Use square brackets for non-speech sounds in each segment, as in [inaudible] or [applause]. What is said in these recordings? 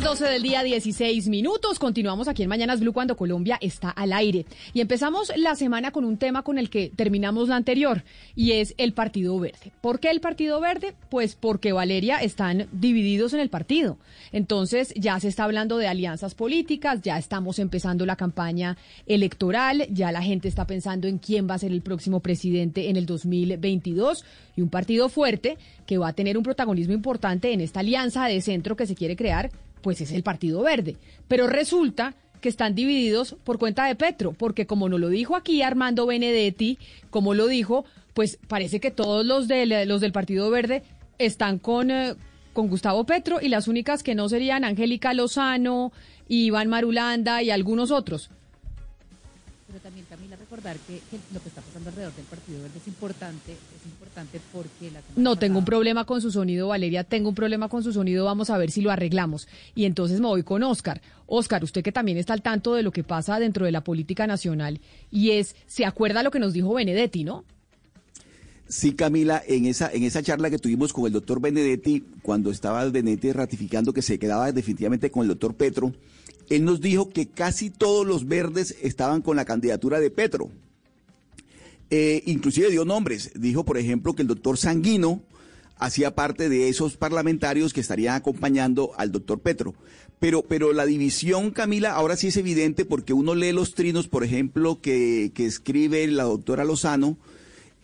Las 12 del día, 16 minutos. Continuamos aquí en Mañanas Blue cuando Colombia está al aire. Y empezamos la semana con un tema con el que terminamos la anterior y es el Partido Verde. ¿Por qué el Partido Verde? Pues porque Valeria están divididos en el partido. Entonces ya se está hablando de alianzas políticas, ya estamos empezando la campaña electoral, ya la gente está pensando en quién va a ser el próximo presidente en el 2022 y un partido fuerte que va a tener un protagonismo importante en esta alianza de centro que se quiere crear pues es el Partido Verde. Pero resulta que están divididos por cuenta de Petro, porque como nos lo dijo aquí Armando Benedetti, como lo dijo, pues parece que todos los del, los del Partido Verde están con, eh, con Gustavo Petro y las únicas que no serían Angélica Lozano, Iván Marulanda y algunos otros. Pero también, Camila, recordar que, que lo que está pasando alrededor del Partido Verde es importante, importante porque la No, tengo un problema con su sonido, Valeria, tengo un problema con su sonido, vamos a ver si lo arreglamos. Y entonces me voy con Oscar. Oscar, usted que también está al tanto de lo que pasa dentro de la política nacional, y es, ¿se acuerda lo que nos dijo Benedetti, no? Sí, Camila, en esa, en esa charla que tuvimos con el doctor Benedetti, cuando estaba Benedetti ratificando que se quedaba definitivamente con el doctor Petro, él nos dijo que casi todos los verdes estaban con la candidatura de Petro. Eh, inclusive dio nombres. Dijo, por ejemplo, que el doctor Sanguino hacía parte de esos parlamentarios que estarían acompañando al doctor Petro. Pero, pero la división, Camila, ahora sí es evidente porque uno lee los trinos, por ejemplo, que, que escribe la doctora Lozano,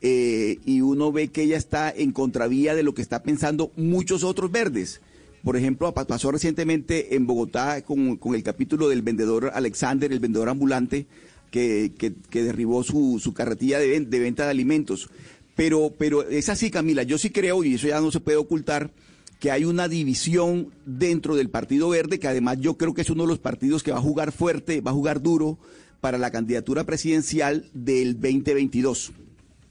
eh, y uno ve que ella está en contravía de lo que está pensando muchos otros verdes. Por ejemplo, pasó recientemente en Bogotá con, con el capítulo del vendedor Alexander, el vendedor ambulante, que, que, derribó su, su carretilla de, de, venta de alimentos. Pero, pero es así, Camila, yo sí creo, y eso ya no se puede ocultar, que hay una división dentro del Partido Verde, que además yo creo que es uno de los partidos que va a jugar fuerte, va a jugar duro para la candidatura presidencial del 2022.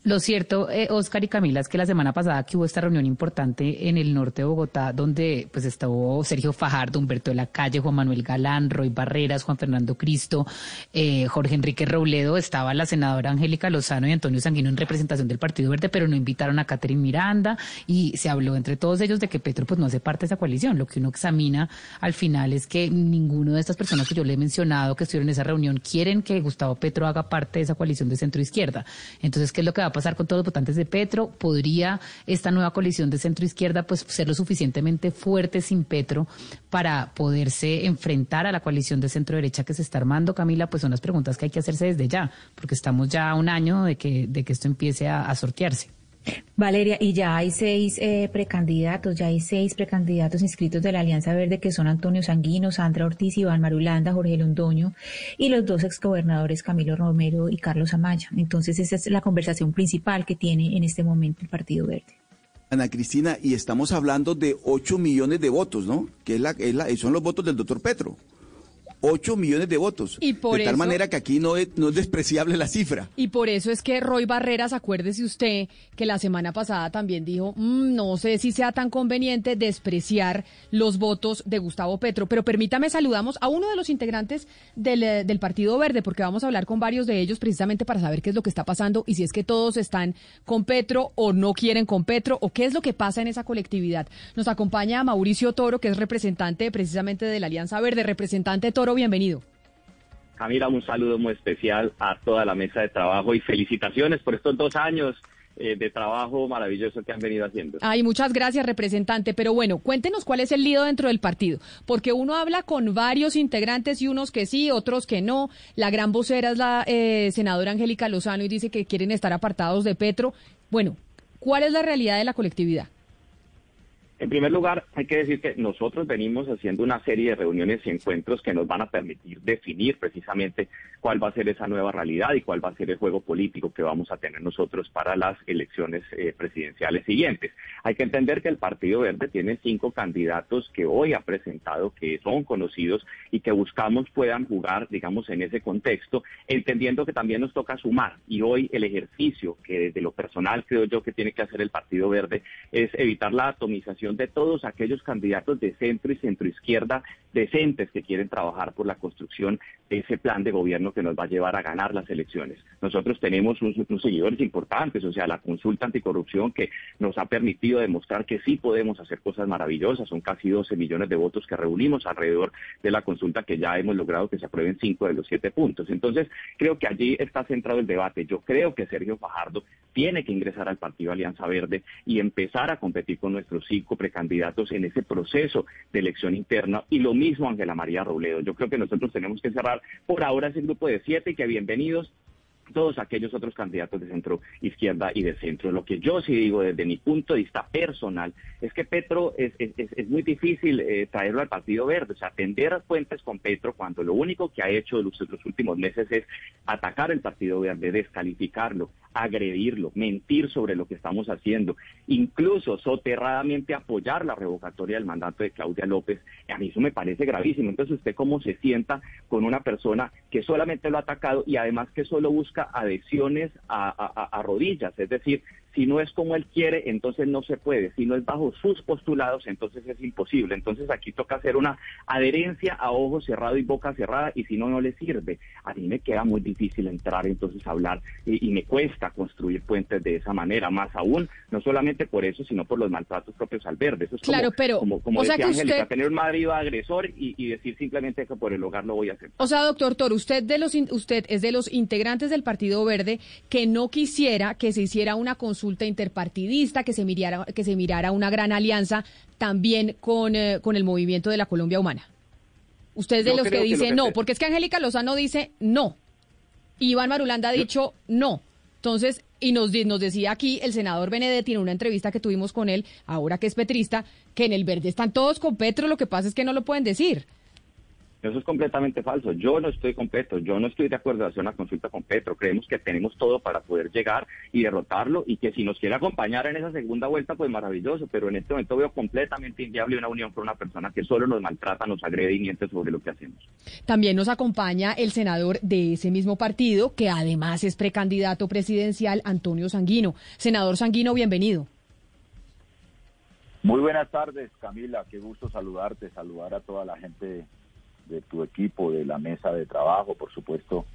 Lo cierto, eh, Oscar y Camila, es que la semana pasada que hubo esta reunión importante en el norte de Bogotá, donde pues estuvo Sergio Fajardo, Humberto de la Calle, Juan Manuel Galán, Roy Barreras, Juan Fernando Cristo, eh, Jorge Enrique Robledo, estaba la senadora Angélica Lozano y Antonio Sanguino en representación del Partido Verde, pero no invitaron a Catherine Miranda y se habló entre todos ellos de que Petro pues no hace parte de esa coalición. Lo que uno examina al final es que ninguno de estas personas que yo le he mencionado que estuvieron en esa reunión quieren que Gustavo Petro haga parte de esa coalición de centro izquierda. Entonces, ¿qué es lo que va pasar con todos los votantes de Petro? ¿Podría esta nueva coalición de centro izquierda pues ser lo suficientemente fuerte sin Petro para poderse enfrentar a la coalición de centro derecha que se está armando? Camila, pues son las preguntas que hay que hacerse desde ya, porque estamos ya a un año de que, de que esto empiece a sortearse. Valeria, y ya hay seis eh, precandidatos, ya hay seis precandidatos inscritos de la Alianza Verde que son Antonio Sanguino, Sandra Ortiz, Iván Marulanda, Jorge Londoño y los dos exgobernadores Camilo Romero y Carlos Amaya. Entonces esa es la conversación principal que tiene en este momento el Partido Verde. Ana Cristina, y estamos hablando de 8 millones de votos, ¿no? Que es la, es la, son los votos del doctor Petro. 8 millones de votos. Y por de tal eso- manera que aquí no es, no es despreciable la cifra. Y por eso es que Roy Barreras, acuérdese usted que la semana pasada también dijo, "Mm, no sé si sea tan conveniente despreciar los votos de Gustavo Petro, pero permítame saludamos a uno de los integrantes del, eh, del Partido Verde, porque vamos a hablar con varios de ellos precisamente para saber qué es lo que está pasando y si es que todos están con Petro o no quieren con Petro o qué es lo que pasa en esa colectividad. Nos acompaña Mauricio Toro, que es representante precisamente de la Alianza Verde. Representante Toro, bienvenido. Camila, un saludo muy especial a toda la mesa de trabajo y felicitaciones por estos dos años eh, de trabajo maravilloso que han venido haciendo. Ay, muchas gracias, representante. Pero bueno, cuéntenos cuál es el lío dentro del partido, porque uno habla con varios integrantes y unos que sí, otros que no. La gran vocera es la eh, senadora Angélica Lozano y dice que quieren estar apartados de Petro. Bueno, ¿cuál es la realidad de la colectividad? En primer lugar, hay que decir que nosotros venimos haciendo una serie de reuniones y encuentros que nos van a permitir definir precisamente cuál va a ser esa nueva realidad y cuál va a ser el juego político que vamos a tener nosotros para las elecciones eh, presidenciales siguientes. Hay que entender que el Partido Verde tiene cinco candidatos que hoy ha presentado, que son conocidos y que buscamos puedan jugar, digamos, en ese contexto, entendiendo que también nos toca sumar. Y hoy el ejercicio que desde lo personal creo yo que tiene que hacer el Partido Verde es evitar la atomización de todos aquellos candidatos de centro y centroizquierda decentes que quieren trabajar por la construcción de ese plan de gobierno que nos va a llevar a ganar las elecciones. Nosotros tenemos unos, seguidores importantes, o sea, la consulta anticorrupción que nos ha permitido demostrar que sí podemos hacer cosas maravillosas. Son casi 12 millones de votos que reunimos alrededor de la consulta que ya hemos logrado que se aprueben cinco de los siete puntos. Entonces, creo que allí está centrado el debate. Yo creo que Sergio Fajardo tiene que ingresar al Partido Alianza Verde y empezar a competir con nuestros cinco precandidatos en ese proceso de elección interna y lo mismo Ángela María Robledo. Yo creo que nosotros tenemos que cerrar por ahora ese grupo de siete que bienvenidos todos aquellos otros candidatos de centro izquierda y de centro. Lo que yo sí digo desde mi punto de vista personal es que Petro es, es, muy difícil eh, traerlo al Partido Verde, o sea, tender fuentes con Petro cuando lo único que ha hecho los, los últimos meses es atacar el Partido Verde, descalificarlo, agredirlo, mentir sobre lo que estamos haciendo, incluso soterradamente apoyar la revocatoria del mandato de Claudia López. A mí eso me parece gravísimo. Entonces, ¿usted cómo se sienta con una persona que solamente lo ha atacado y además que solo busca adhesiones a, rodillas? Es decir, si no es como él quiere, entonces no se puede. Si no es bajo sus postulados, entonces es imposible. Entonces aquí toca hacer una adherencia a ojo cerrado y boca cerrada y si no, no le sirve. A mí me queda muy difícil entrar entonces a hablar y, me cuesta construir puentes de esa manera. Más aún, no solamente por eso, sino por los maltratos propios al verde. Eso es claro, como, pero, como, como decía Angélica, tener un marido agresor y, y, decir simplemente que por el hogar lo voy a hacer. O sea, doctor Toro, usted, de los, usted es de los integrantes del Partido Verde que no quisiera que se hiciera una consulta consulta interpartidista, que se mirara, que se mirara una gran alianza también con, eh, con el movimiento de la Colombia Humana. Usted es de los que dice no, porque es que Angélica Lozano dice no. Iván Marulanda ha dicho no. Entonces, y nos, nos decía aquí el senador Benedetti en una entrevista que tuvimos con él, ahora que es petrista, que en el verde están todos con Petro, lo que pasa es que no lo pueden decir. Eso es completamente falso. Yo no estoy con Petro, yo no estoy de acuerdo en hacer una consulta con Petro. Creemos que tenemos todo para poder llegar y derrotarlo y que si nos quiere acompañar en esa segunda vuelta, pues maravilloso. Pero en este momento veo completamente inviable una unión con una persona que solo nos maltrata, nos agrede y miente sobre lo que hacemos. También nos acompaña el senador de ese mismo partido, que además es precandidato presidencial, Antonio Sanguino. Senador Sanguino, bienvenido. Muy buenas tardes, Camila. Qué gusto saludarte, saludar a toda la gente de tu equipo, de la mesa de trabajo, por supuesto,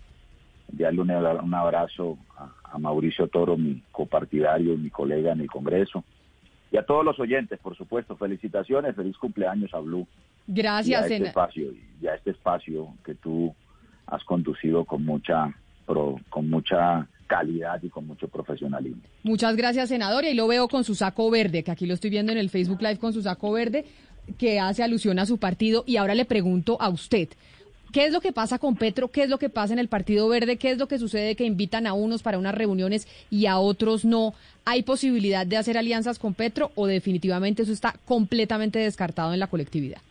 enviarle un, abrazo a, Mauricio Toro, mi copartidario y mi colega en el Congreso. Y a todos los oyentes, por supuesto, felicitaciones, feliz cumpleaños a Blue. Gracias, y a este espacio y a este espacio que tú has conducido con mucha con mucha calidad y con mucho profesionalismo. Muchas gracias, senador. Y lo veo con su saco verde, que aquí lo estoy viendo en el Facebook Live con su saco verde que hace alusión a su partido y ahora le pregunto a usted. ¿Qué es lo que pasa con Petro? ¿Qué es lo que pasa en el Partido Verde? ¿Qué es lo que sucede que invitan a unos para unas reuniones y a otros no? ¿Hay posibilidad de hacer alianzas con Petro o definitivamente eso está completamente descartado en la colectividad?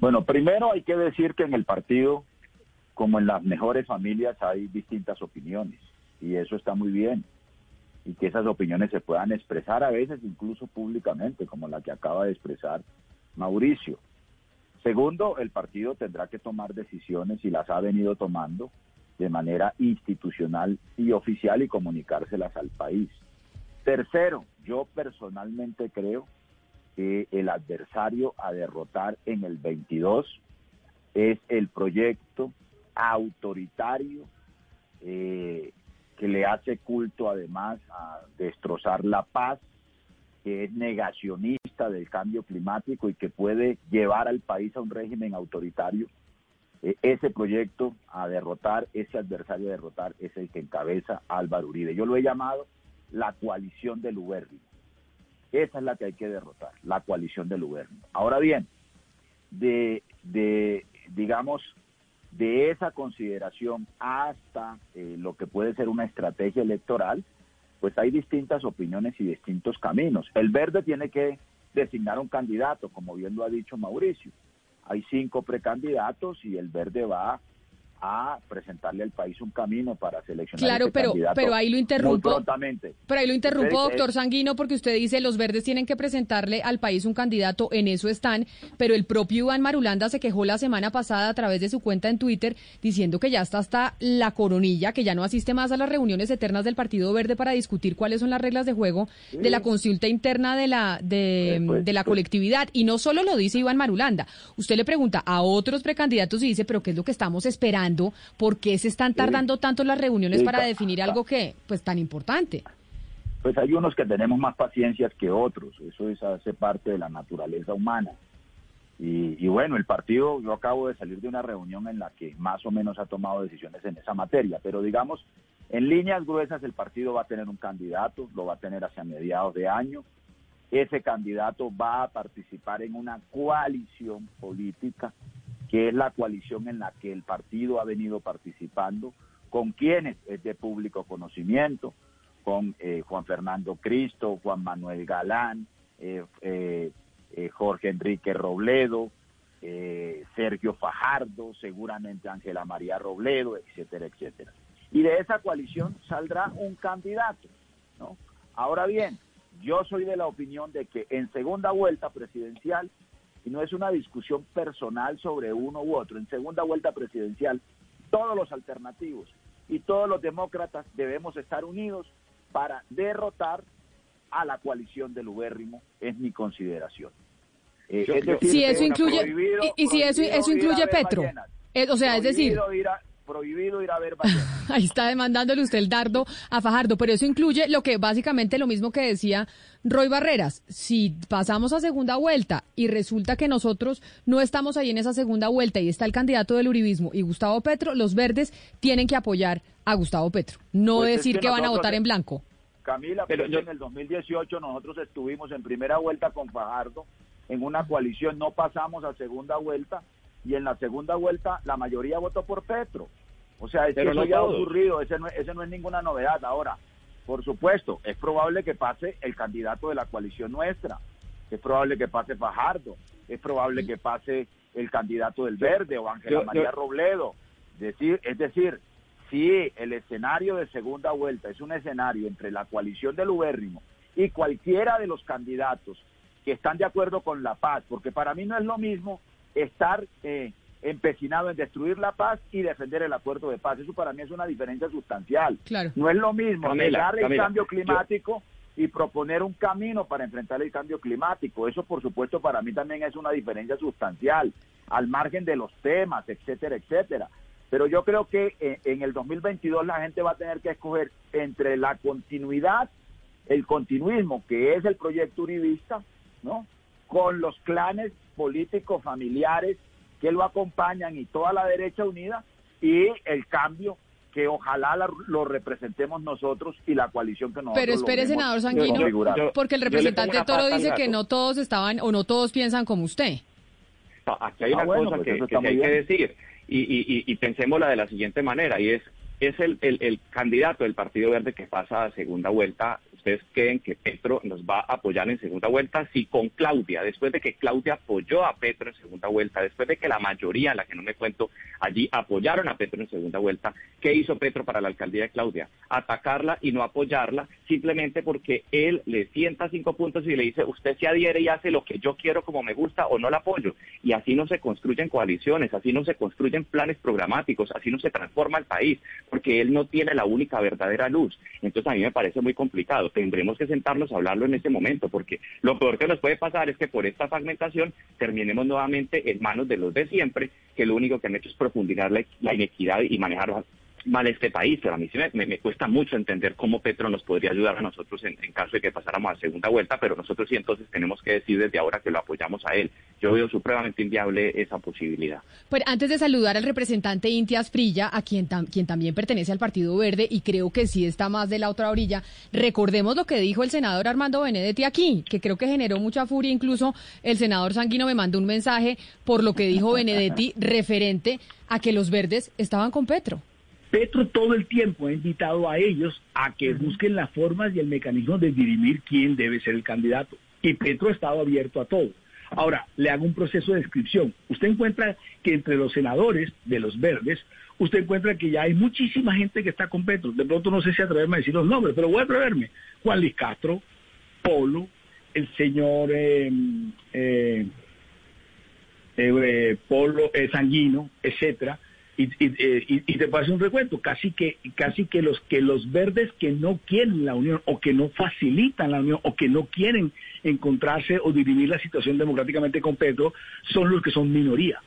Bueno, primero hay que decir que en el partido, como en las mejores familias, hay distintas opiniones y eso está muy bien y que esas opiniones se puedan expresar a veces incluso públicamente, como la que acaba de expresar Mauricio. Segundo, el partido tendrá que tomar decisiones y las ha venido tomando de manera institucional y oficial y comunicárselas al país. Tercero, yo personalmente creo que el adversario a derrotar en el 22 es el proyecto autoritario eh, que le hace culto además a destrozar la paz, que es negacionista del cambio climático y que puede llevar al país a un régimen autoritario. Eh, ese proyecto a derrotar, ese adversario a derrotar es el que encabeza Álvaro Uribe. Yo lo he llamado la coalición del Ubérrimo. Esa es la que hay que derrotar, la coalición del Ubérrimo. Ahora bien, de, de digamos, de esa consideración hasta eh, lo que puede ser una estrategia electoral, pues hay distintas opiniones y distintos caminos. El verde tiene que designar un candidato, como bien lo ha dicho Mauricio. Hay cinco precandidatos y el verde va a presentarle al país un camino para seleccionar claro ese pero pero ahí lo interrumpo prontamente. pero ahí lo interrumpo Entonces, doctor Sanguino porque usted dice los verdes tienen que presentarle al país un candidato en eso están pero el propio Iván Marulanda se quejó la semana pasada a través de su cuenta en Twitter diciendo que ya está hasta la coronilla que ya no asiste más a las reuniones eternas del Partido Verde para discutir cuáles son las reglas de juego de la consulta interna de la de, Eh, pues, de la pues. colectividad y no solo lo dice Iván Marulanda usted le pregunta a otros precandidatos y dice pero qué es lo que estamos esperando ¿por qué se están tardando tanto las reuniones para definir algo que pues tan importante Pues hay unos que tenemos más paciencias que otros, eso es, hace parte de la naturaleza humana. Y, y bueno, el partido, yo acabo de salir de una reunión en la que más o menos ha tomado decisiones en esa materia, pero digamos, en líneas gruesas el partido va a tener un candidato, lo va a tener hacia mediados de año. Ese candidato va a participar en una coalición política, que es la coalición en la que el partido ha venido participando, con quienes es de público conocimiento, con eh, Juan Fernando Cristo, Juan Manuel Galán, eh, eh, Jorge Enrique Robledo, Sergio Fajardo, seguramente Ángela María Robledo, etcétera, etcétera. Y de esa coalición saldrá un candidato, ¿no? Ahora bien, yo soy de la opinión de que en segunda vuelta presidencial, y no es una discusión personal sobre uno u otro, en segunda vuelta presidencial, todos los alternativos y todos los demócratas debemos estar unidos para derrotar a la coalición del ubérrimo, es mi consideración. Eh, Yo- es yo- decir, si eso incluye y, y si eso eso incluye Petro. Eh, o sea es decir Prohibido ir a- prohibido ir a ver ballenas. [laughs] Ahí está demandándole usted el dardo a Fajardo, pero eso incluye lo que básicamente lo mismo que decía Roy Barreras. Si pasamos a segunda vuelta y resulta que nosotros no estamos ahí en esa segunda vuelta y está el candidato del uribismo y Gustavo Petro, los verdes tienen que apoyar a Gustavo Petro, no Pues es decir que que, van a votar en blanco. Camila, Pero pero yo- en el 2018 nosotros estuvimos en primera vuelta con Fajardo en una coalición, no pasamos a segunda vuelta y en la segunda vuelta la mayoría votó por Petro. O sea, es que eso no ya ha ocurrido, ese no, es- ese no es ninguna novedad. Ahora, por supuesto, es probable que pase el candidato de la coalición nuestra, es probable que pase Fajardo, es probable que pase el candidato del Verde o Ángela María Robledo. Decir, es decir, si el escenario de segunda vuelta es un escenario entre la coalición del Ubérrimo y cualquiera de los candidatos que están de acuerdo con la paz, porque para mí no es lo mismo estar eh, empecinado en destruir la paz y defender el acuerdo de paz. Eso para mí es una diferencia sustancial. Claro. No es lo mismo Camila, negar el Camila, cambio yo- climático y proponer un camino para enfrentar el cambio climático. Eso, por supuesto, para mí también es una diferencia sustancial, al margen de los temas, etcétera, etcétera. Pero yo creo que eh, en el 2022 la gente va a tener que escoger entre la continuidad, el continuismo, que es el proyecto uribista, ¿no? Con los clanes políticos familiares que lo acompañan y toda la derecha unida y el cambio que ojalá la- lo representemos nosotros y la coalición que nosotros Pero espere, senador Sanguino, yo- porque el representante Toro dice que no todos estaban o no todos piensan como usted. No, aquí hay Ah, una bueno, cosa pues que, eso que hay que decir y, y, y, y pensémosla de la siguiente manera y es es el, candidato del Partido Verde que pasa a segunda vuelta. ¿Ustedes creen que Petro nos va a apoyar en segunda vuelta? Sí, con Claudia, después de que Claudia apoyó a Petro en segunda vuelta, después de que la mayoría, la que no me cuento, allí apoyaron a Petro en segunda vuelta, ¿qué hizo Petro para la alcaldía de Claudia? Atacarla y no apoyarla simplemente porque él le sienta cinco puntos y le dice, usted se adhiere y hace lo que yo quiero como me gusta o no la apoyo. Y así no se construyen coaliciones, así no se construyen planes programáticos, así no se transforma el país, porque él no tiene la única verdadera luz. Entonces a mí me parece muy complicado. Tendremos que sentarnos a hablarlo en este momento, porque lo peor que nos puede pasar es que por esta fragmentación terminemos nuevamente en manos de los de siempre, que lo único que han hecho es profundizar la, la inequidad y manejar mal este país, pero a mí sí me, me- me cuesta mucho entender cómo Petro nos podría ayudar a nosotros en, en caso de que pasáramos a segunda vuelta, pero nosotros sí entonces tenemos que decir desde ahora que lo apoyamos a él. yo veo supremamente inviable esa posibilidad. Pero antes de saludar al representante Inti Asprilla, a quien, quien también pertenece al Partido Verde y creo que sí está más de la otra orilla, recordemos lo que dijo el senador Armando Benedetti aquí, que creo que generó mucha furia, incluso el senador Sanguino me mandó un mensaje por lo que dijo Benedetti [laughs] referente a que los verdes estaban con Petro. Petro todo el tiempo ha invitado a ellos a que busquen las formas y el mecanismo de dirimir quién debe ser el candidato. Y Petro ha estado abierto a todo. Ahora, le hago un proceso de descripción. Usted encuentra que entre los senadores de los verdes, usted encuentra que ya hay muchísima gente que está con Petro. De pronto no sé si atreverme a decir los nombres, pero voy a atreverme. Juan Luis Castro, Polo, el señor eh, eh, eh, Polo Sanguino, etcétera. Y, y, te pasa un recuento, casi que, casi que los que los verdes que no quieren la unión o que no facilitan la unión o que no quieren encontrarse o dirimir la situación democráticamente con Petro son los que son minoría.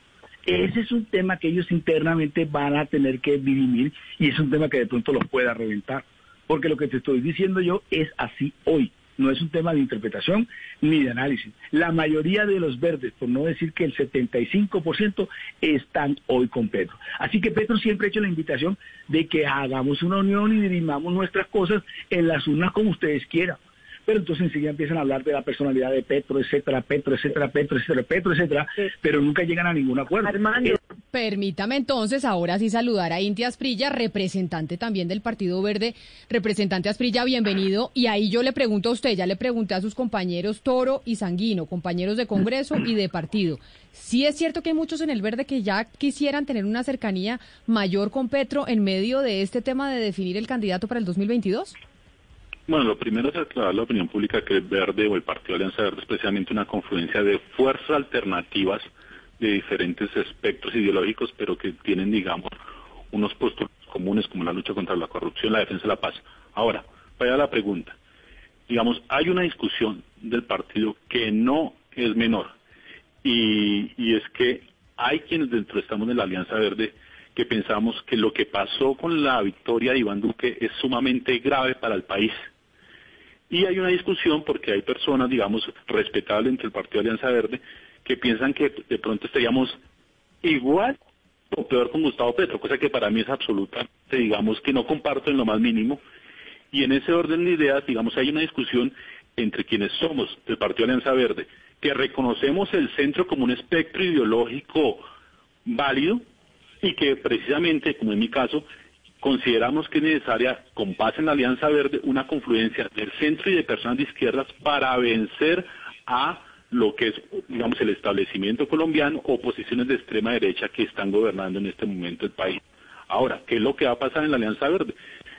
Ese es un tema que ellos internamente van a tener que dirimir y es un tema que de pronto los pueda reventar. Porque lo que te estoy diciendo yo es así hoy. No es un tema de interpretación ni de análisis. La mayoría de los verdes, por no decir que el 75%, están hoy con Petro. Así que Petro siempre ha hecho la invitación de que hagamos una unión y dirimamos nuestras cosas en las urnas como ustedes quieran pero entonces enseguida empiezan a hablar de la personalidad de Petro, etcétera, Petro, etcétera, Petro, etcétera, Petro, etcétera, pero nunca llegan a ningún acuerdo. Eh, Permítame entonces ahora sí saludar a Inti Asprilla, representante también del Partido Verde. Representante Asprilla, bienvenido. Y ahí yo le pregunto a usted, ya le pregunté a sus compañeros Toro y Sanguino, compañeros de Congreso y de partido. ¿Sí es cierto que hay muchos en el Verde que ya quisieran tener una cercanía mayor con Petro en medio de este tema de definir el candidato para el 2022? Bueno, lo primero es aclarar la opinión pública que el Verde o el Partido Alianza Verde es precisamente una confluencia de fuerzas alternativas de diferentes espectros ideológicos, pero que tienen, digamos, unos puestos comunes como la lucha contra la corrupción, la defensa de la paz. Ahora, vaya la pregunta. Digamos, hay una discusión del partido que no es menor, y, y es que hay quienes dentro estamos de la Alianza Verde que pensamos que lo que pasó con la victoria de Iván Duque es sumamente grave para el país y hay una discusión porque hay personas, digamos, respetables entre el Partido Alianza Verde que piensan que de pronto estaríamos igual o peor con Gustavo Petro, cosa que para mí es absoluta, digamos, que no comparto en lo más mínimo. Y en ese orden de ideas, digamos, hay una discusión entre quienes somos del Partido Alianza Verde, que reconocemos el centro como un espectro ideológico válido y que precisamente, como en mi caso, consideramos que es necesaria, con base en la Alianza Verde, una confluencia del centro y de personas de izquierdas para vencer a lo que es, digamos, el establecimiento colombiano o posiciones de extrema derecha que están gobernando en este momento el país. Ahora, ¿qué es lo que va a pasar en la Alianza Verde?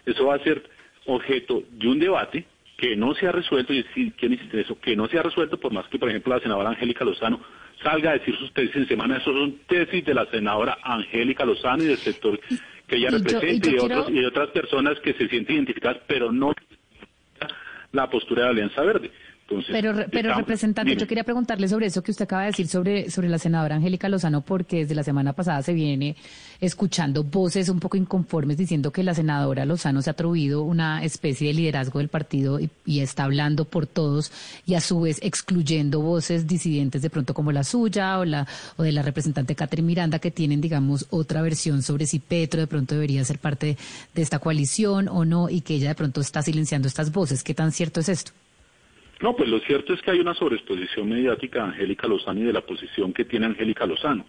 Eso va a ser objeto de un debate que no se ha resuelto, y ¿quién dice eso? Que no se ha resuelto, por más que, por ejemplo, la senadora Angélica Lozano salga a decir sus tesis en semana, eso son tesis de la senadora Angélica Lozano y del sector que ella representa y, otros, y otras personas que se sienten identificadas, pero no la postura de Alianza Verde pero, pero representante, yo quería preguntarle sobre eso que usted acaba de decir sobre, sobre la senadora Angélica Lozano, porque desde la semana pasada se viene escuchando voces un poco inconformes diciendo que la senadora Lozano se ha atribuido una especie de liderazgo del partido y, y, está hablando por todos y a su vez excluyendo voces disidentes de pronto como la suya o, la, o de la representante Catherine Miranda que tienen, digamos, otra versión sobre si Petro de pronto debería ser parte de esta coalición o no y que ella de pronto está silenciando estas voces. ¿Qué tan cierto es esto? No, pues lo cierto es que hay una sobreexposición mediática de Angélica Lozano y de la posición que tiene Angélica Lozano.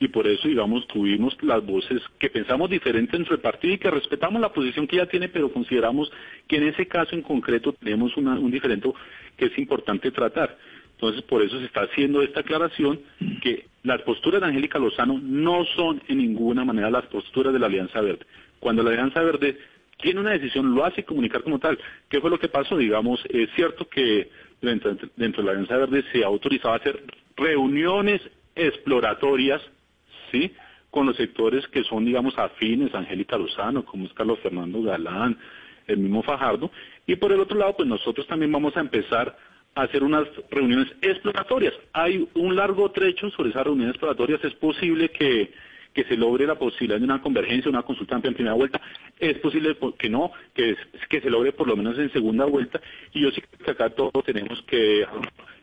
Y por eso, digamos, tuvimos las voces que pensamos diferente en su partido y que respetamos la posición que ella tiene, pero consideramos que en ese caso en concreto tenemos un diferente que es importante tratar. Entonces, por eso se está haciendo esta aclaración que las posturas de Angélica Lozano no son en ninguna manera las posturas de la Alianza Verde. Cuando la Alianza Verde tiene una decisión, lo hace comunicar como tal. ¿Qué fue lo que pasó? Digamos, es cierto que dentro, de la Alianza Verde se ha autorizado a hacer reuniones exploratorias, ¿sí? Con los sectores que son, digamos, afines, Angélica Lozano, como es Carlos Fernando Galán, el mismo Fajardo. Y por el otro lado, pues nosotros también vamos a empezar a hacer unas reuniones exploratorias. Hay un largo trecho sobre esas reuniones exploratorias. Es posible que que se logre la posibilidad de una convergencia, una consulta amplia en primera vuelta. Es posible que no, que, se logre por lo menos en segunda vuelta. Y yo sí que acá todos tenemos que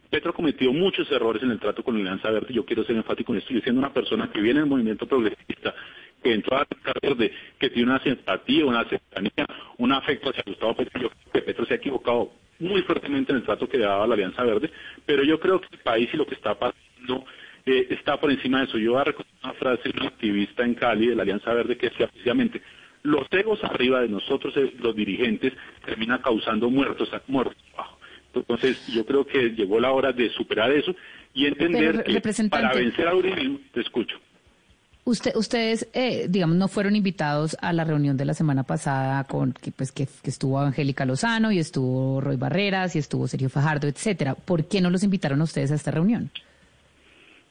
Petro cometió muchos errores en el trato con la Alianza Verde, yo quiero ser enfático en esto, yo siendo una persona que viene del movimiento progresista, que entró a la Verde, que tiene una simpatía, una cercanía, un afecto hacia Gustavo Petro, yo creo que Petro se ha equivocado muy fuertemente en el trato que le daba la Alianza Verde, pero yo creo que el país y lo que está pasando eh, está por encima de eso. Yo voy a recordar una frase de un activista en Cali de la Alianza Verde que decía precisamente, los egos arriba de nosotros, eh, los dirigentes, terminan causando muertos, muertos abajo. Entonces, yo creo que llegó la hora de superar eso y entender que para vencer a Uribe, te escucho. Usted, ustedes, eh, digamos, no fueron invitados a la reunión de la semana pasada con que, pues, que, estuvo Angélica Lozano y estuvo Roy Barreras y estuvo Sergio Fajardo, etcétera. ¿Por qué no los invitaron a ustedes a esta reunión?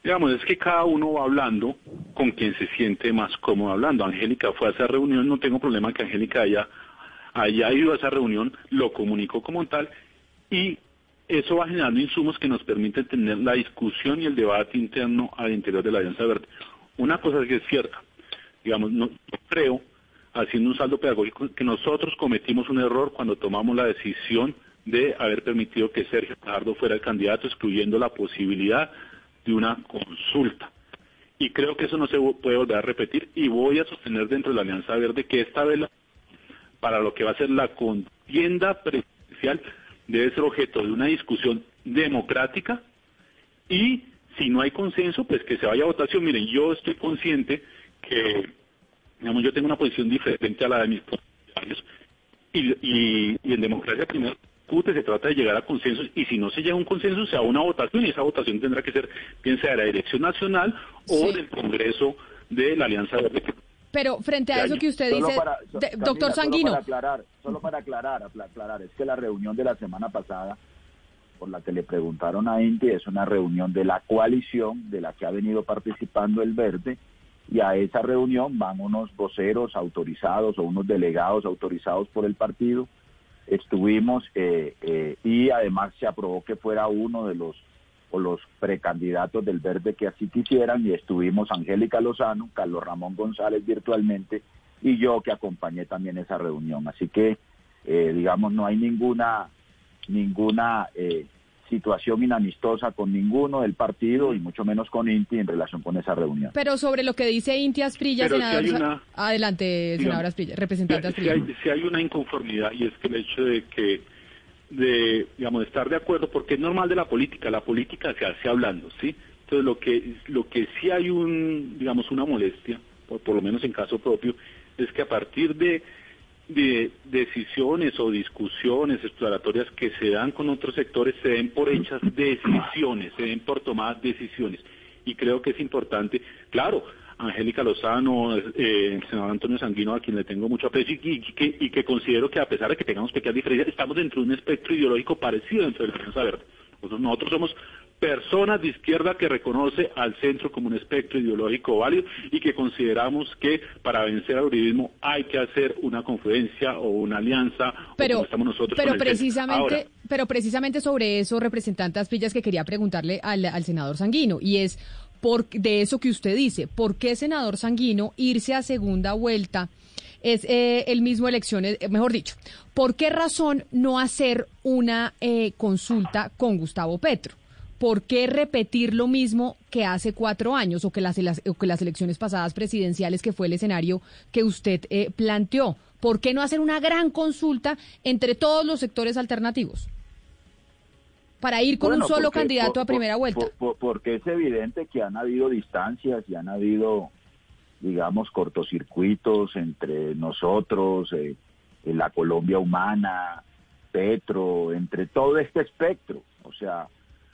Digamos, es que cada uno va hablando con quien se siente más cómodo hablando. Angélica fue a esa reunión, no tengo problema que Angélica haya, haya ido a esa reunión, lo comunicó como tal y eso va generando insumos que nos permiten tener la discusión y el debate interno al interior de la Alianza Verde. Una cosa que es cierta, digamos, no, creo, haciendo un saldo pedagógico, que nosotros cometimos un error cuando tomamos la decisión de haber permitido que Sergio Fajardo fuera el candidato, excluyendo la posibilidad de una consulta. Y creo que eso no se puede volver a repetir y voy a sostener dentro de la Alianza Verde que esta vez para lo que va a ser la contienda presidencial debe ser objeto de una discusión democrática y si no hay consenso, pues que se vaya a votación. Miren, yo estoy consciente que, digamos, yo tengo una posición diferente a la de mis compañeros y, y, y en democracia primero se trata de llegar a consensos y si no se llega a un consenso, se haga una votación y esa votación tendrá que ser, bien sea de la Dirección Nacional o del Congreso de la Alianza Verde. Pero frente a eso que usted dice, doctor Sanguino. Solo para aclarar, solo para aclarar, aclarar, es que la reunión de la semana pasada, por la que le preguntaron a Inti, es una reunión de la coalición de la que ha venido participando el Verde, y a esa reunión van unos voceros autorizados o unos delegados autorizados por el partido estuvimos eh, eh, y además se aprobó que fuera uno de los o los precandidatos del verde que así quisieran y estuvimos Angélica Lozano, Carlos Ramón González virtualmente y yo que acompañé también esa reunión. Así que, eh, digamos, no hay ninguna ninguna situación inamistosa con ninguno del partido y mucho menos con Inti en relación con esa reunión. Pero sobre lo que dice Inti Asprilla, senador... Adelante, senador Asprilla, representante Asprilla. Si hay, si hay una inconformidad y es que el hecho de que de digamos estar de acuerdo porque es normal de la política la política se hace hablando sí entonces lo que lo que sí hay un digamos una molestia por lo menos en caso propio es que a partir de de decisiones o discusiones exploratorias que se dan con otros sectores se den por hechas decisiones, se den por tomadas decisiones. Y creo que es importante, claro, Angélica Lozano, eh, senador Antonio Sanguino, a quien le tengo mucho aprecio y, que, y que considero que a pesar de que tengamos pequeñas diferencias, estamos dentro de un espectro ideológico parecido dentro de la Alianza Verde. nosotros somos personas de izquierda que reconoce al centro como un espectro ideológico válido y que consideramos que para vencer al uribismo hay que hacer una confluencia o una alianza pero, estamos nosotros pero precisamente pero precisamente sobre eso representante Aspillas que quería preguntarle al, al senador Sanguino y es por, de eso que usted dice ¿por qué senador Sanguino irse a segunda vuelta es eh, el mismo elecciones, eh, mejor dicho, ¿por qué razón no hacer una eh, consulta con Gustavo Petro? ¿Por qué repetir lo mismo que hace cuatro años o que las, que las elecciones pasadas presidenciales, que fue el escenario que usted eh, planteó? ¿Por qué no hacer una gran consulta entre todos los sectores alternativos? Para ir con un solo candidato a primera vuelta. porque es evidente que han habido distancias y han habido, digamos, cortocircuitos entre nosotros, eh, en la Colombia humana, Petro, entre todo este espectro. O sea,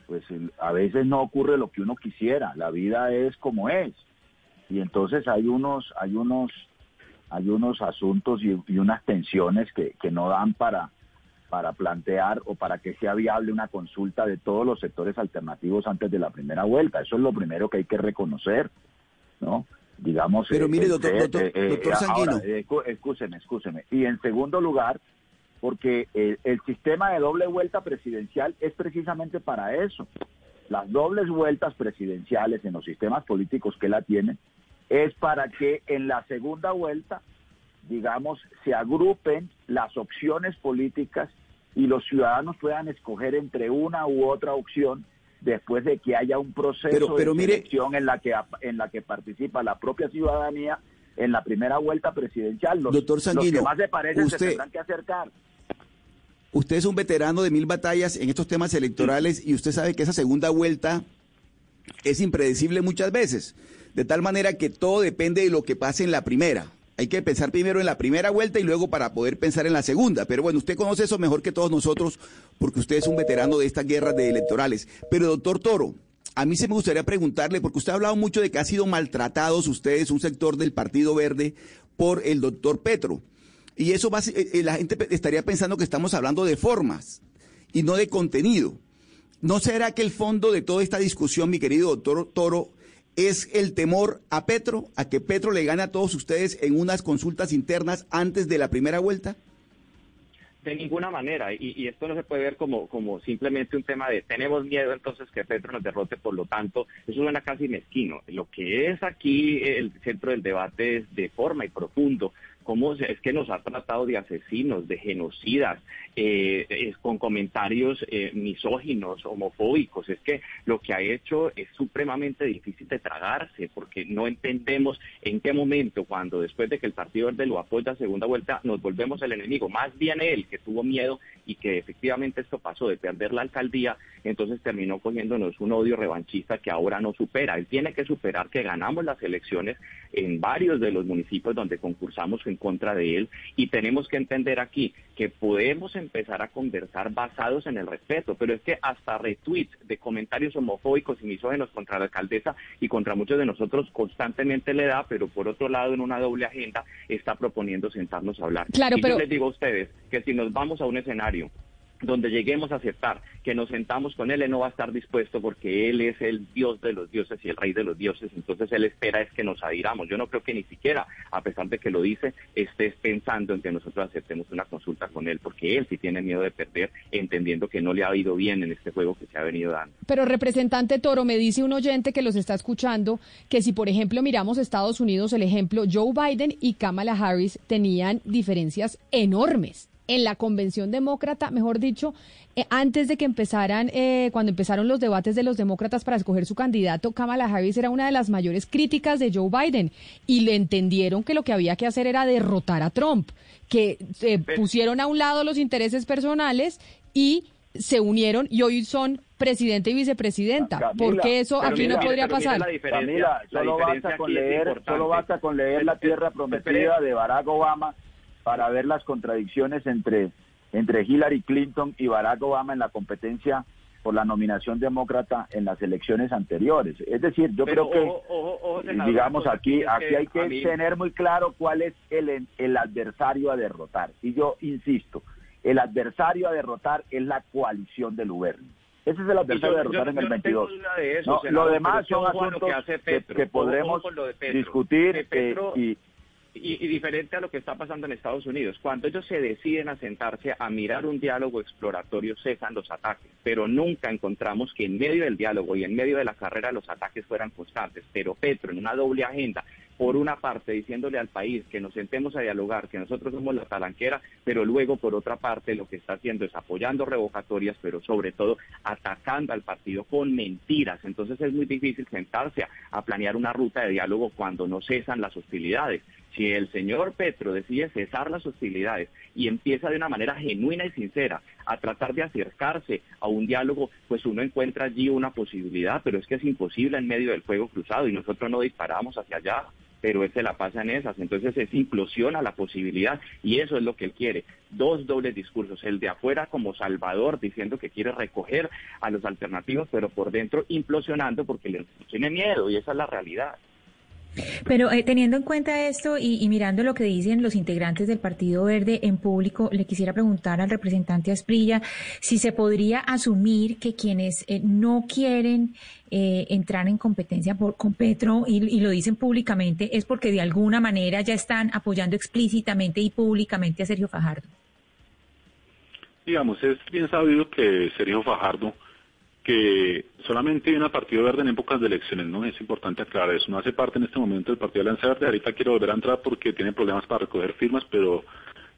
pues a veces no ocurre lo que uno quisiera, la vida es como es. Y entonces hay unos, hay unos, hay unos asuntos y, unas tensiones que, que no dan para, para plantear o para que sea viable una consulta de todos los sectores alternativos antes de la primera vuelta. Eso es lo primero que hay que reconocer, ¿no? Digamos. Pero mire, doctor, eh, doctor, eh, doctor Ahora, Y en segundo lugar, porque el, sistema de doble vuelta presidencial es precisamente para eso. Las dobles vueltas presidenciales en los sistemas políticos que la tienen es para que en la segunda vuelta, digamos, se agrupen las opciones políticas y los ciudadanos puedan escoger entre una u otra opción después de que haya un proceso Pero- pero de selección en la que en la que participa la propia ciudadanía en la primera vuelta presidencial. Los, Doctor los Sanguino, que más se parecen usted- se tendrán que acercar. Usted es un veterano de mil batallas en estos temas electorales y usted sabe que esa segunda vuelta es impredecible muchas veces, de tal manera que todo depende de lo que pase en la primera. Hay que pensar primero en la primera vuelta y luego para poder pensar en la segunda. Pero bueno, usted conoce eso mejor que todos nosotros porque usted es un veterano de estas guerras de electorales. Pero doctor Toro, a mí se me gustaría preguntarle, porque usted ha hablado mucho de que ha sido maltratados ustedes, un sector del Partido Verde, por el doctor Petro. Y eso va, eh, eh, la gente estaría pensando que estamos hablando de formas y no de contenido. ¿No será que el fondo de toda esta discusión, mi querido doctor Toro, es el temor a Petro, a que Petro le gane a todos ustedes en unas consultas internas antes de la primera vuelta? De ninguna manera, y, y esto no se puede ver como, como simplemente un tema de tenemos miedo entonces que Petro nos derrote, por lo tanto, eso suena casi mezquino. Lo que es aquí el centro del debate es de forma y profundo cómo es que nos ha tratado de asesinos, de genocidas, eh, con comentarios eh, misóginos, homofóbicos. Es que lo que ha hecho es supremamente difícil de tragarse, porque no entendemos en qué momento, cuando después de que el Partido Verde lo apoya a segunda vuelta, nos volvemos el enemigo. Más bien él, que tuvo miedo y que efectivamente esto pasó de perder la alcaldía, entonces terminó cogiéndonos un odio revanchista que ahora no supera. Él tiene que superar que ganamos las elecciones en varios de los municipios donde concursamos contra de él y tenemos que entender aquí que podemos empezar a conversar basados en el respeto, pero es que hasta retweets de comentarios homofóbicos y misógenos contra la alcaldesa y contra muchos de nosotros constantemente le da, pero por otro lado en una doble agenda está proponiendo sentarnos a hablar. Claro, y pero- yo les digo a ustedes que si nos vamos a un escenario donde lleguemos a aceptar que nos sentamos con él, él no va a estar dispuesto porque él es el dios de los dioses y el rey de los dioses, entonces él espera es que nos adhiramos. Yo no creo que ni siquiera, a pesar de que lo dice, estés pensando en que nosotros aceptemos una consulta con él, porque él sí tiene miedo de perder, entendiendo que no le ha ido bien en este juego que se ha venido dando. Pero representante Toro, me dice un oyente que los está escuchando que si por ejemplo miramos Estados Unidos, el ejemplo Joe Biden y Kamala Harris tenían diferencias enormes. En la convención demócrata, mejor dicho, eh, antes de que empezaran, eh, cuando empezaron los debates de los demócratas para escoger su candidato, Kamala Harris era una de las mayores críticas de Joe Biden y le entendieron que lo que había que hacer era derrotar a Trump, que eh, pusieron a un lado los intereses personales y se unieron y hoy son presidente y vicepresidenta. Camila, porque eso aquí mira, no podría pasar? la diferencia, Camila, la solo diferencia basta con leer, solo basta con leer la tierra prometida de Barack Obama para ver las contradicciones entre entre Hillary Clinton y Barack Obama en la competencia por la nominación demócrata en las elecciones anteriores. Es decir, yo Pero creo que ojo, ojo, ojo, senador, digamos aquí aquí hay que mí- tener muy claro cuál es el el adversario a derrotar. Y yo insisto, el adversario a derrotar es la coalición del Uberni. Ese es el adversario yo- a derrotar yo- en el yo no tengo 22. duda de eso, No, senador, lo demás son asuntos que podremos lo discutir Que Petro- eh, y y, diferente a lo que está pasando en Estados Unidos. Cuando ellos se deciden a sentarse a mirar un diálogo exploratorio, cesan los ataques, pero nunca encontramos que en medio del diálogo y en medio de la carrera los ataques fueran constantes. Pero Petro, en una doble agenda, por una parte diciéndole al país que nos sentemos a dialogar, que nosotros somos la talanquera, pero luego por otra parte lo que está haciendo es apoyando revocatorias, pero sobre todo atacando al partido con mentiras. Entonces es muy difícil sentarse a planear una ruta de diálogo cuando no cesan las hostilidades. Si el señor Petro decide cesar las hostilidades y empieza de una manera genuina y sincera a tratar de acercarse a un diálogo, pues uno encuentra allí una posibilidad, pero es que es imposible en medio del fuego cruzado y nosotros no disparamos hacia allá pero él se la pasa en esas. Entonces es implosiona la posibilidad y eso es lo que él quiere. Dos dobles discursos, el de afuera como Salvador diciendo que quiere recoger a los alternativos, pero por dentro implosionando porque le tiene miedo y esa es la realidad. Pero eh, teniendo en cuenta esto y, mirando lo que dicen los integrantes del Partido Verde en público, le quisiera preguntar al representante Asprilla si se podría asumir que quienes eh, no quieren eh, entrar en competencia por, con Petro y lo dicen públicamente es porque de alguna manera ya están apoyando explícitamente y públicamente a Sergio Fajardo. Digamos, es bien sabido que Sergio Fajardo, que solamente viene a Partido Verde en épocas de elecciones, ¿no? Es importante aclarar eso. No hace parte en este momento del Partido Alianza Verde. Ahorita quiero volver a entrar porque tiene problemas para recoger firmas, pero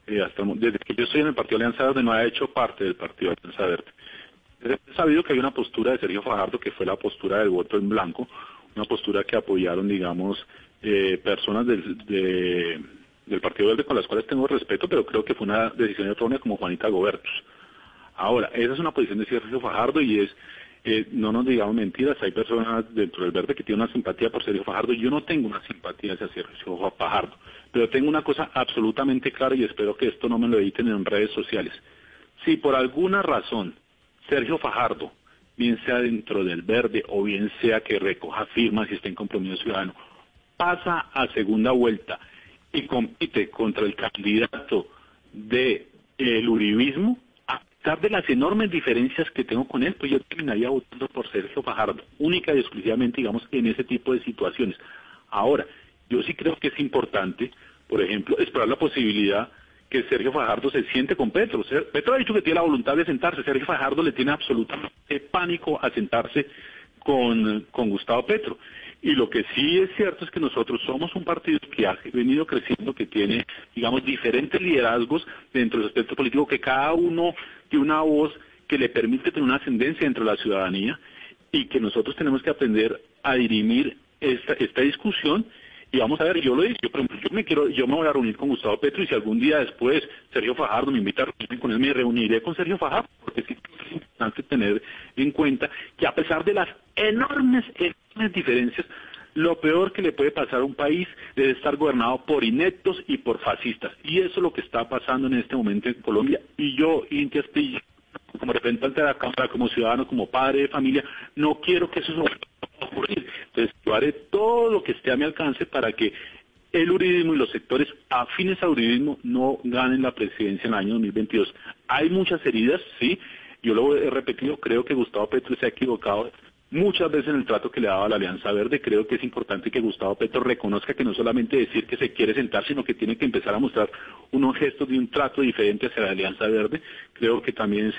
eh, hasta desde que yo estoy en el Partido Alianza Verde no ha hecho parte del Partido Alianza Verde. Es sabido que hay una postura de Sergio Fajardo que fue la postura del voto en blanco, una postura que apoyaron, digamos, eh, personas del, del Partido Verde con las cuales tengo respeto, pero creo que fue una decisión errónea como Juanita Gobertus. Ahora, esa es una posición de Sergio Fajardo y es, eh, no nos digamos mentiras, hay personas dentro del Verde que tienen una simpatía por Sergio Fajardo. Yo no tengo una simpatía hacia Sergio Fajardo, pero tengo una cosa absolutamente clara y espero que esto no me lo editen en redes sociales. Si por alguna razón Sergio Fajardo, bien sea dentro del Verde o bien sea que recoja firmas y esté en compromiso ciudadano, pasa a segunda vuelta y compite contra el candidato del el uribismo, a pesar de las enormes diferencias que tengo con él, pues yo terminaría votando por Sergio Fajardo, única y exclusivamente, digamos, en ese tipo de situaciones. Ahora, yo sí creo que es importante, por ejemplo, explorar la posibilidad que Sergio Fajardo se siente con Petro. Petro ha dicho que tiene la voluntad de sentarse, Sergio Fajardo le tiene absolutamente pánico a sentarse con, con Gustavo Petro. Y lo que sí es cierto es que nosotros somos un partido que ha venido creciendo, que tiene, digamos, diferentes liderazgos dentro del aspecto político, que cada uno tiene una voz que le permite tener una ascendencia dentro de la ciudadanía y que nosotros tenemos que aprender a dirimir esta, esta discusión. Y vamos a ver, yo lo dije, yo, por ejemplo, yo me quiero, yo me voy a reunir con Gustavo Petro y si algún día después Sergio Fajardo me invita a reunirme con él, me reuniré con Sergio Fajardo, porque es importante tener en cuenta que a pesar de las enormes, diferencias, lo peor que le puede pasar a un país es estar gobernado por ineptos y por fascistas. Y eso es lo que está pasando en este momento en Colombia. Y yo, Inti Astilla, como representante de la Cámara, como ciudadano, como padre de familia, no quiero que eso ocurrir. Entonces, yo haré todo lo que esté a mi alcance para que el uridismo y los sectores afines al uridismo no ganen la presidencia en el año 2022. Hay muchas heridas, sí, yo lo he repetido, creo que Gustavo Petro se ha equivocado muchas veces en el trato que le daba la Alianza Verde. Creo que es importante que Gustavo Petro reconozca que no solamente decir que se quiere sentar, sino que tiene que empezar a mostrar unos gestos de un trato diferente hacia la Alianza Verde. Creo que también es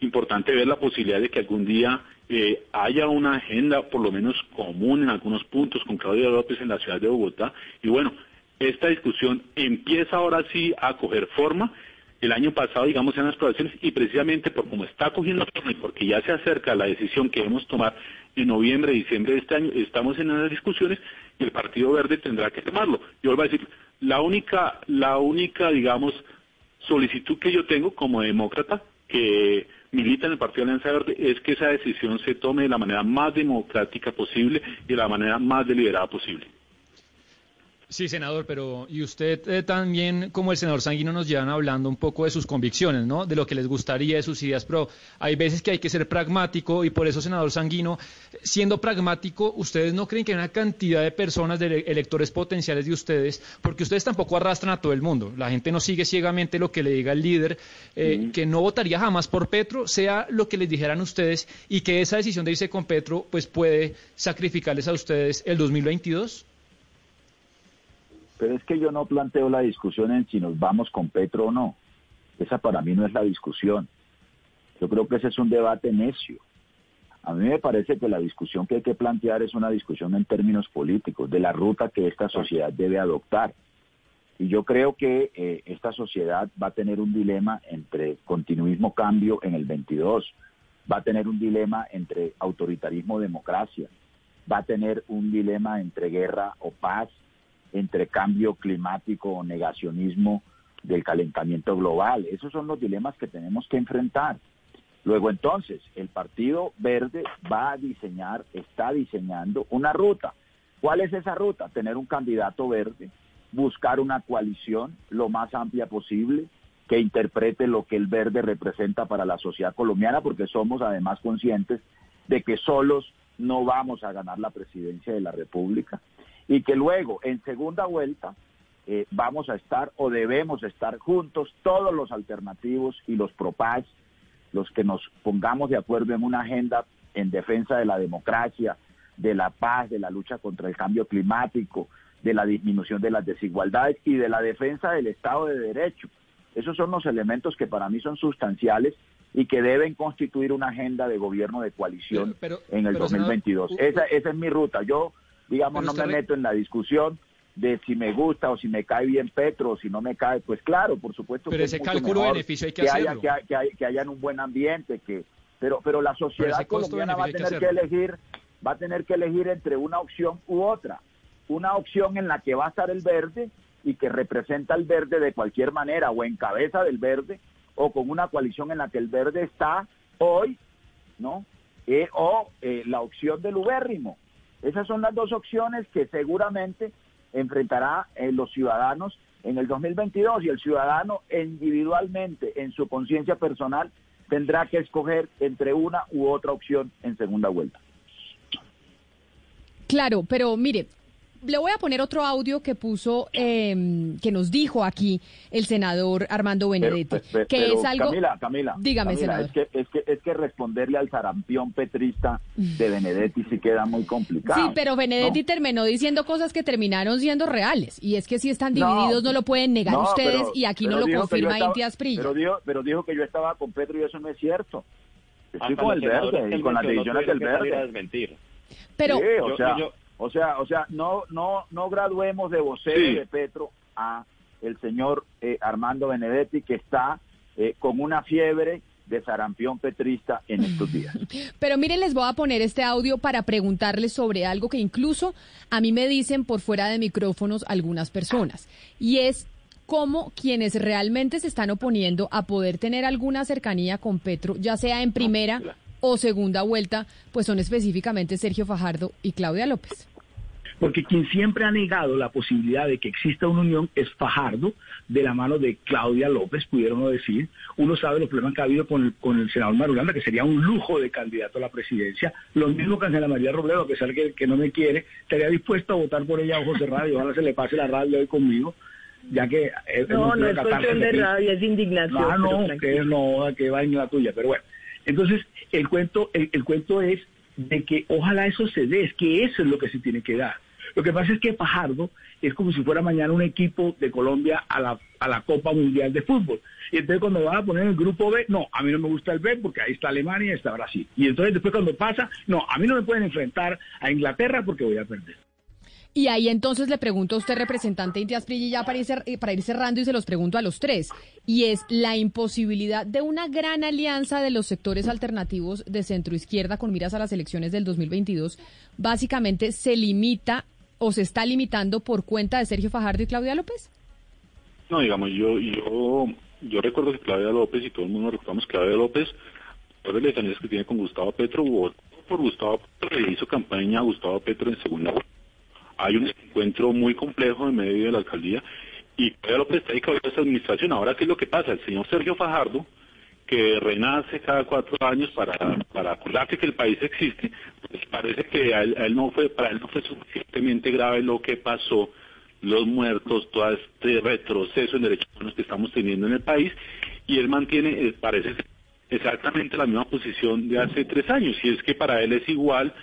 importante ver la posibilidad de que algún día eh, haya una agenda por lo menos común en algunos puntos con Claudia López en la ciudad de Bogotá. Y bueno, esta discusión empieza ahora sí a coger forma. El año pasado, digamos, en las aprobaciones y precisamente por como está cogiendo y porque ya se acerca la decisión que debemos tomar en noviembre, diciembre de este año, estamos en esas discusiones y el Partido Verde tendrá que tomarlo. Yo vuelvo a decir, la única, la única, digamos, solicitud que yo tengo como demócrata que milita en el Partido Alianza Verde es que esa decisión se tome de la manera más democrática posible y de la manera más deliberada posible. Sí, senador, pero y usted eh, también, como el senador Sanguino, nos llevan hablando un poco de sus convicciones, ¿no? De lo que les gustaría, de sus ideas, pero hay veces que hay que ser pragmático y por eso, senador Sanguino, siendo pragmático, ¿ustedes no creen que hay una cantidad de personas, de electores potenciales de ustedes, porque ustedes tampoco arrastran a todo el mundo, la gente no sigue ciegamente lo que le diga el líder, eh, que no votaría jamás por Petro, sea lo que les dijeran ustedes, y que esa decisión de irse con Petro, pues puede sacrificarles a ustedes el 2022? Pero es que yo no planteo la discusión en si nos vamos con Petro o no. Esa para mí no es la discusión. Yo creo que ese es un debate necio. A mí me parece que la discusión que hay que plantear es una discusión en términos políticos, de la ruta que esta sociedad debe adoptar. Y yo creo que eh, esta sociedad va a tener un dilema entre continuismo-cambio en el 22, va a tener un dilema entre autoritarismo-democracia, va a tener un dilema entre guerra o paz, entre cambio climático o negacionismo del calentamiento global. Esos son los dilemas que tenemos que enfrentar. Luego entonces, el Partido Verde va a diseñar, está diseñando una ruta. ¿Cuál es esa ruta? Tener un candidato verde, buscar una coalición lo más amplia posible que interprete lo que el verde representa para la sociedad colombiana, porque somos además conscientes de que solos no vamos a ganar la presidencia de la República y que luego en segunda vuelta eh, vamos a estar o debemos estar juntos todos los alternativos y los propaz, los que nos pongamos de acuerdo en una agenda en defensa de la democracia, de la paz, de la lucha contra el cambio climático, de la disminución de las desigualdades y de la defensa del Estado de Derecho. Esos son los elementos que para mí son sustanciales y que deben constituir una agenda de gobierno de coalición en el 2022. esa, esa es mi ruta. Yo digamos, no me meto en la discusión de si me gusta o si me cae bien Petro o si no me cae, pues claro, por supuesto. Pero ese cálculo de beneficio hay que, hacerlo. Haya, que, haya, que, un buen ambiente, que pero, pero la sociedad costo colombiana va a hay tener que que elegir, va a tener que elegir entre una opción u otra. Una opción en la que va a estar el verde y que representa al verde de cualquier manera o en cabeza del verde o con una coalición en la que el verde está hoy, ¿no? Eh, o eh, la opción del ubérrimo. Esas son las dos opciones que seguramente enfrentará eh, los ciudadanos en el 2022 y el ciudadano individualmente en su conciencia personal tendrá que escoger entre una u otra opción en segunda vuelta. Claro, pero mire, le voy a poner otro audio que puso, eh, que nos dijo aquí el senador Armando Benedetti, Pero- pero- que pero, es algo... Camila, Camila, Dígame, Camila, senador. Es que, es, que, es que responderle al sarampión petrista de Benedetti sí queda muy complicado. Sí, pero Benedetti ¿no? terminó diciendo cosas que terminaron siendo reales. Y es que si están No, divididos no lo pueden negar no, ustedes pero- y aquí no lo confirma Inti Asprilla. Pero dijo, pero dijo que yo estaba con Petro y eso no es cierto. Estoy Hasta con el verde que y con las decisiones del verde. desmentir. Pero Sí, o Yo- sea, yo- o sea, o sea, no, no, no graduemos de vocero Sí. de Petro a el señor eh, Armando Benedetti que está eh, con una fiebre de sarampión petrista en estos días. [laughs] Pero miren, les voy a poner este audio para preguntarles sobre algo que incluso a mí me dicen por fuera de micrófonos algunas personas. Y es cómo quienes realmente se están oponiendo a poder tener alguna cercanía con Petro, ya sea en primera o segunda vuelta, pues son específicamente Sergio Fajardo y Claudia López. Porque quien siempre ha negado la posibilidad de que exista una unión es Fajardo, de la mano de Claudia López, pudieron decir. Uno sabe los problemas que ha habido con el, con el senador Marulanda, que sería un lujo de candidato a la presidencia. Lo mismo que Ángela María Robledo, a pesar que, que no me quiere, estaría dispuesto a votar por ella a ojos cerrados y ojalá se le pase la rabia hoy conmigo, ya que... eh, No, no es cuestión de rabia, es indignación. Ah, no, que no, que vaina la tuya, pero bueno. Entonces, el cuento, el, el cuento es de que ojalá eso se dé, es que eso es lo que se tiene que dar. Lo que pasa es que Fajardo es como si fuera mañana un equipo de Colombia a la, a la Copa Mundial de Fútbol. Y entonces cuando van a poner el grupo B, no, a mí no me gusta el B porque ahí está Alemania y está Brasil. Y entonces después cuando pasa, no, a mí no me pueden enfrentar a Inglaterra porque voy a perder. Y ahí entonces le pregunto a usted, representante Inti Asprilla, y ya para ir, eh, para ir cerrando y se los pregunto a los tres, y es la imposibilidad de una gran alianza de los sectores alternativos de centro izquierda con miras a las elecciones del 2022, básicamente se limita o se está limitando por cuenta de Sergio Fajardo y Claudia López. No, digamos, yo, yo, yo recuerdo que Claudia López y todo el mundo recordamos Claudia López, por las elecciones que tiene con Gustavo Petro, votó por Gustavo Petro, le hizo campaña a Gustavo Petro en segunda vuelta. Hay un encuentro muy complejo en medio de la alcaldía y Claudia López está dedicado a esta administración. Ahora, ¿qué es lo que pasa? El señor Sergio Fajardo, que renace cada cuatro años para, para acordarse que el país existe, pues parece que a él, a él no fue, para él no fue suficientemente grave lo que pasó, los muertos, todo este retroceso en derechos humanos que estamos teniendo en el país, y él mantiene, eh, parece exactamente la misma posición de hace tres años, y es que para él es igual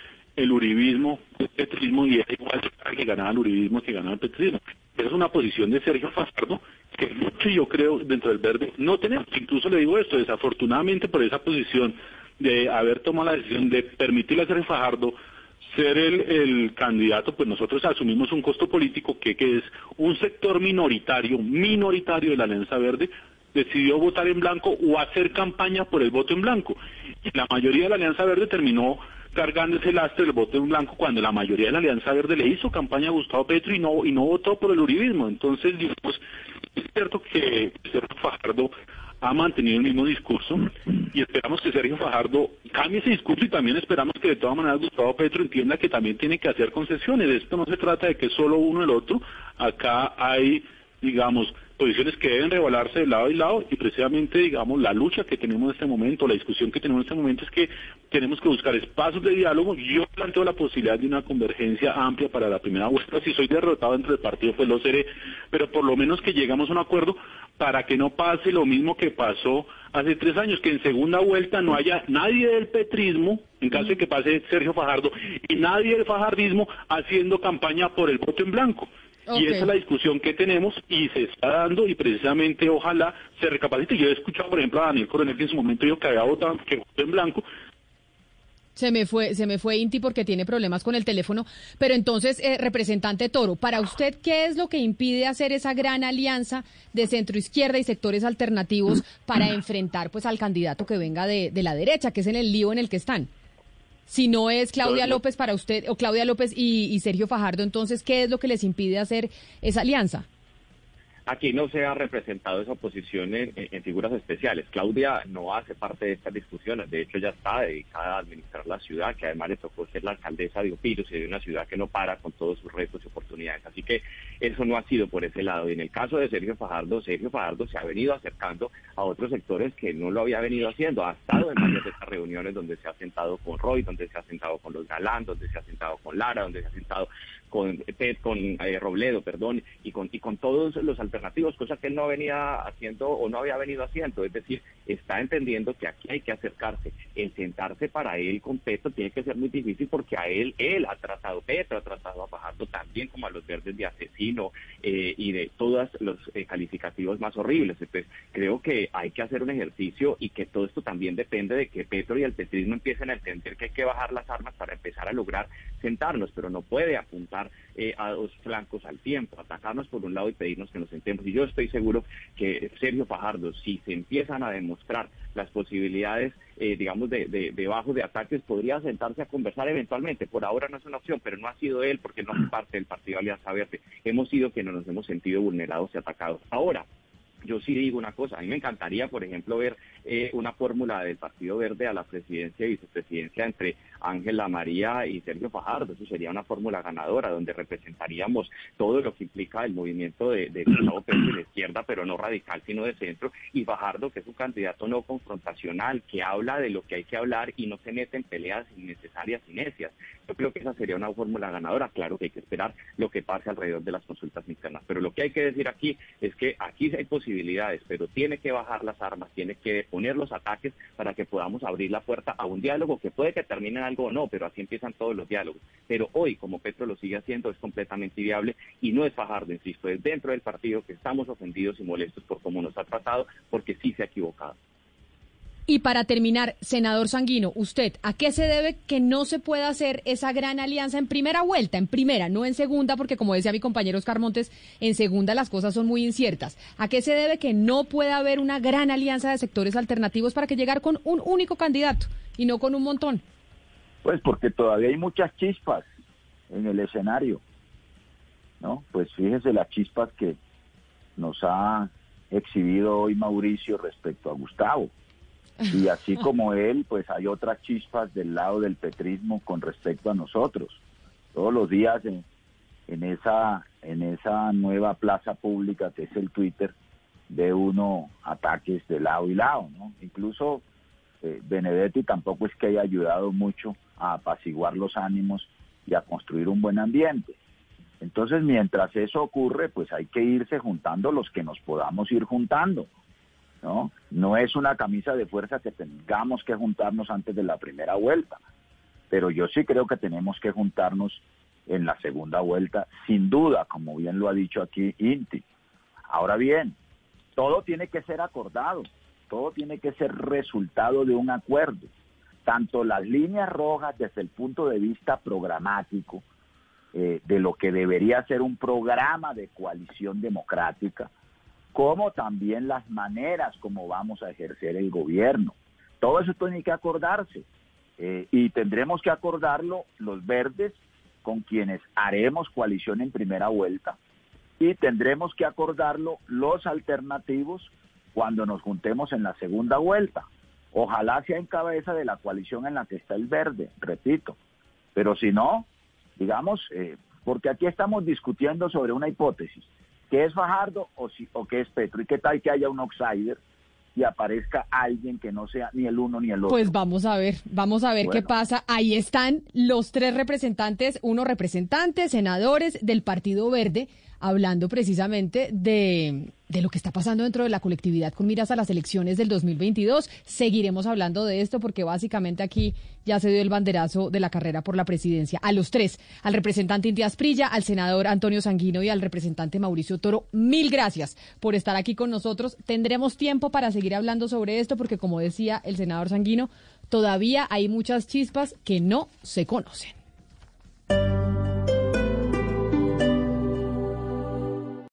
el uribismo, el petrismo, y es igual que ganaba el uribismo que ganaba el petrismo. Esa es una posición de Sergio Fajardo que mucho yo creo dentro del verde no tenemos. Incluso le digo esto, desafortunadamente por esa posición de haber tomado la decisión de permitirle a Sergio Fajardo ser el, el candidato, pues nosotros asumimos un costo político que es un sector minoritario, minoritario de la Alianza Verde, decidió votar en blanco o hacer campaña por el voto en blanco. Y la mayoría de la Alianza Verde terminó cargando ese lastre del voto en blanco cuando la mayoría de la Alianza Verde le hizo campaña a Gustavo Petro y no, y no votó por el uribismo. Entonces, digamos, es cierto que Sergio Fajardo ha mantenido el mismo discurso y esperamos que Sergio Fajardo cambie ese discurso y también esperamos que de todas maneras Gustavo Petro entienda que también tiene que hacer concesiones. Esto no se trata de que solo uno el otro. Acá hay, digamos, posiciones que deben revalarse de lado y lado y precisamente, digamos, la lucha que tenemos en este momento, la discusión que tenemos en este momento es que tenemos que buscar espacios de diálogo. Yo planteo la posibilidad de una convergencia amplia para la primera vuelta. Si soy derrotado dentro del partido, pues lo seré, pero por lo menos que llegamos a un acuerdo para que no pase lo mismo que pasó hace tres años, que en segunda vuelta no haya nadie del petrismo, en caso de que pase Sergio Fajardo, y nadie del fajardismo haciendo campaña por el voto en blanco. Y esa es la discusión que tenemos y se está dando y precisamente ojalá se recapacite. Yo he escuchado, por ejemplo, a Daniel Coronel que en su momento dijo que había votado, que votó en blanco. Se me fue, se me fue Inti porque tiene problemas con el teléfono. Pero entonces, eh, representante Toro, para usted, ¿qué es lo que impide hacer esa gran alianza de centro izquierda y sectores alternativos para [clears throat] enfrentar pues al candidato que venga de, de la derecha, que es en el lío en el que están? Si no es Claudia López para usted, o Claudia López y, y Sergio Fajardo, entonces, ¿qué es lo que les impide hacer esa alianza? Aquí no se ha representado esa oposición en, figuras especiales. Claudia no hace parte de estas discusiones, de hecho ya está dedicada a administrar la ciudad, que además le tocó ser la alcaldesa de Opiros y de una ciudad que no para con todos sus retos y oportunidades. Así que eso no ha sido por ese lado. Y en el caso de Sergio Fajardo, Sergio Fajardo se ha venido acercando a otros sectores que no lo había venido haciendo. Ha estado en varias de estas reuniones donde se ha sentado con Roy, donde se ha sentado con los Galán, donde se ha sentado con Lara, donde se ha sentado con Pet, con eh, Robledo, perdón, y con, y con todos los alternativos, cosa que él no venía haciendo o no había venido haciendo. Es decir, está entendiendo que aquí hay que acercarse. El sentarse para él con Petro tiene que ser muy difícil porque a él, él ha tratado, Petro ha tratado a Fajardo también como a los verdes de asesino eh, y de todos los eh, calificativos más horribles. Entonces, creo que hay que hacer un ejercicio y que todo esto también depende de que Petro y el petrismo empiecen a entender que hay que bajar las armas para empezar a lograr sentarnos, pero no puede apuntar eh, a dos flancos al tiempo, atacarnos por un lado y pedirnos que nos sentemos. Y yo estoy seguro que Sergio Fajardo, si se empiezan a demostrar las posibilidades, eh, digamos, de, de, de bajos de ataques, podría sentarse a conversar eventualmente. Por ahora no es una opción, pero no ha sido él porque no es parte del Partido Alianza Verde. Hemos sido quienes nos hemos sentido vulnerados y atacados. Ahora, yo sí digo una cosa, a mí me encantaría, por ejemplo, ver eh, una fórmula del Partido Verde a la presidencia y vicepresidencia entre Ángela María y Sergio Fajardo. Eso sería una fórmula ganadora, donde representaríamos todo lo que implica el movimiento de, de Pérez de la izquierda, pero no radical, sino de centro, y Fajardo, que es un candidato no confrontacional, que habla de lo que hay que hablar y no se mete en peleas innecesarias y necias. Yo creo que esa sería una fórmula ganadora. Claro que hay que esperar lo que pase alrededor de las consultas internas. Pero lo que hay que decir aquí es que aquí hay posibilidades, pero tiene que bajar las armas, tiene que poner los ataques para que podamos abrir la puerta a un diálogo que puede que termine en algo o no, pero así empiezan todos los diálogos. Pero hoy, como Petro lo sigue haciendo, es completamente viable y no es Fajardo, insisto, es dentro del partido que estamos ofendidos y molestos por cómo nos ha tratado, porque sí se ha equivocado. Y para terminar, senador Sanguino, usted, ¿a qué se debe que no se pueda hacer esa gran alianza en primera vuelta, en primera, no en segunda, porque como decía mi compañero Oscar Montes, en segunda las cosas son muy inciertas? ¿A qué se debe que no pueda haber una gran alianza de sectores alternativos para que llegar con un único candidato y no con un montón? Pues porque todavía hay muchas chispas en el escenario, ¿no? Pues fíjese las chispas que nos ha exhibido hoy Mauricio respecto a Gustavo. Y así [laughs] como él, pues hay otras chispas del lado del petrismo con respecto a nosotros. Todos los días en, en esa en esa nueva plaza pública que es el Twitter de uno ataques de lado y lado, ¿no? Incluso eh, Benedetti tampoco es que haya ayudado mucho a apaciguar los ánimos y a construir un buen ambiente. Entonces, mientras eso ocurre, pues hay que irse juntando los que nos podamos ir juntando. ¿No? No es una camisa de fuerza que tengamos que juntarnos antes de la primera vuelta, pero yo sí creo que tenemos que juntarnos en la segunda vuelta, sin duda, como bien lo ha dicho aquí Inti. Ahora bien, todo tiene que ser acordado, todo tiene que ser resultado de un acuerdo. Tanto las líneas rojas desde el punto de vista programático, eh, de lo que debería ser un programa de coalición democrática, como también las maneras como vamos a ejercer el gobierno. Todo eso tiene que acordarse eh, y tendremos que acordarlo los verdes con quienes haremos coalición en primera vuelta y tendremos que acordarlo los alternativos cuando nos juntemos en la segunda vuelta. Ojalá sea en cabeza de la coalición en la que está el verde, repito, pero si no, digamos, eh, porque aquí estamos discutiendo sobre una hipótesis ¿Qué es Fajardo o, si, o qué es Petro? ¿Y qué tal que haya un outsider y aparezca alguien que no sea ni el uno ni el otro? Pues vamos a ver, vamos a ver qué pasa. Ahí están los tres representantes, uno representante, senadores del Partido Verde, hablando precisamente de, de, lo que está pasando dentro de la colectividad con miras a las elecciones del 2022. Seguiremos hablando de esto porque básicamente aquí ya se dio el banderazo de la carrera por la presidencia. A los tres, al representante Inti Asprilla, al senador Antonio Sanguino y al representante Mauricio Toro, mil gracias por estar aquí con nosotros. Tendremos tiempo para seguir hablando sobre esto porque, como decía el senador Sanguino, todavía hay muchas chispas que no se conocen.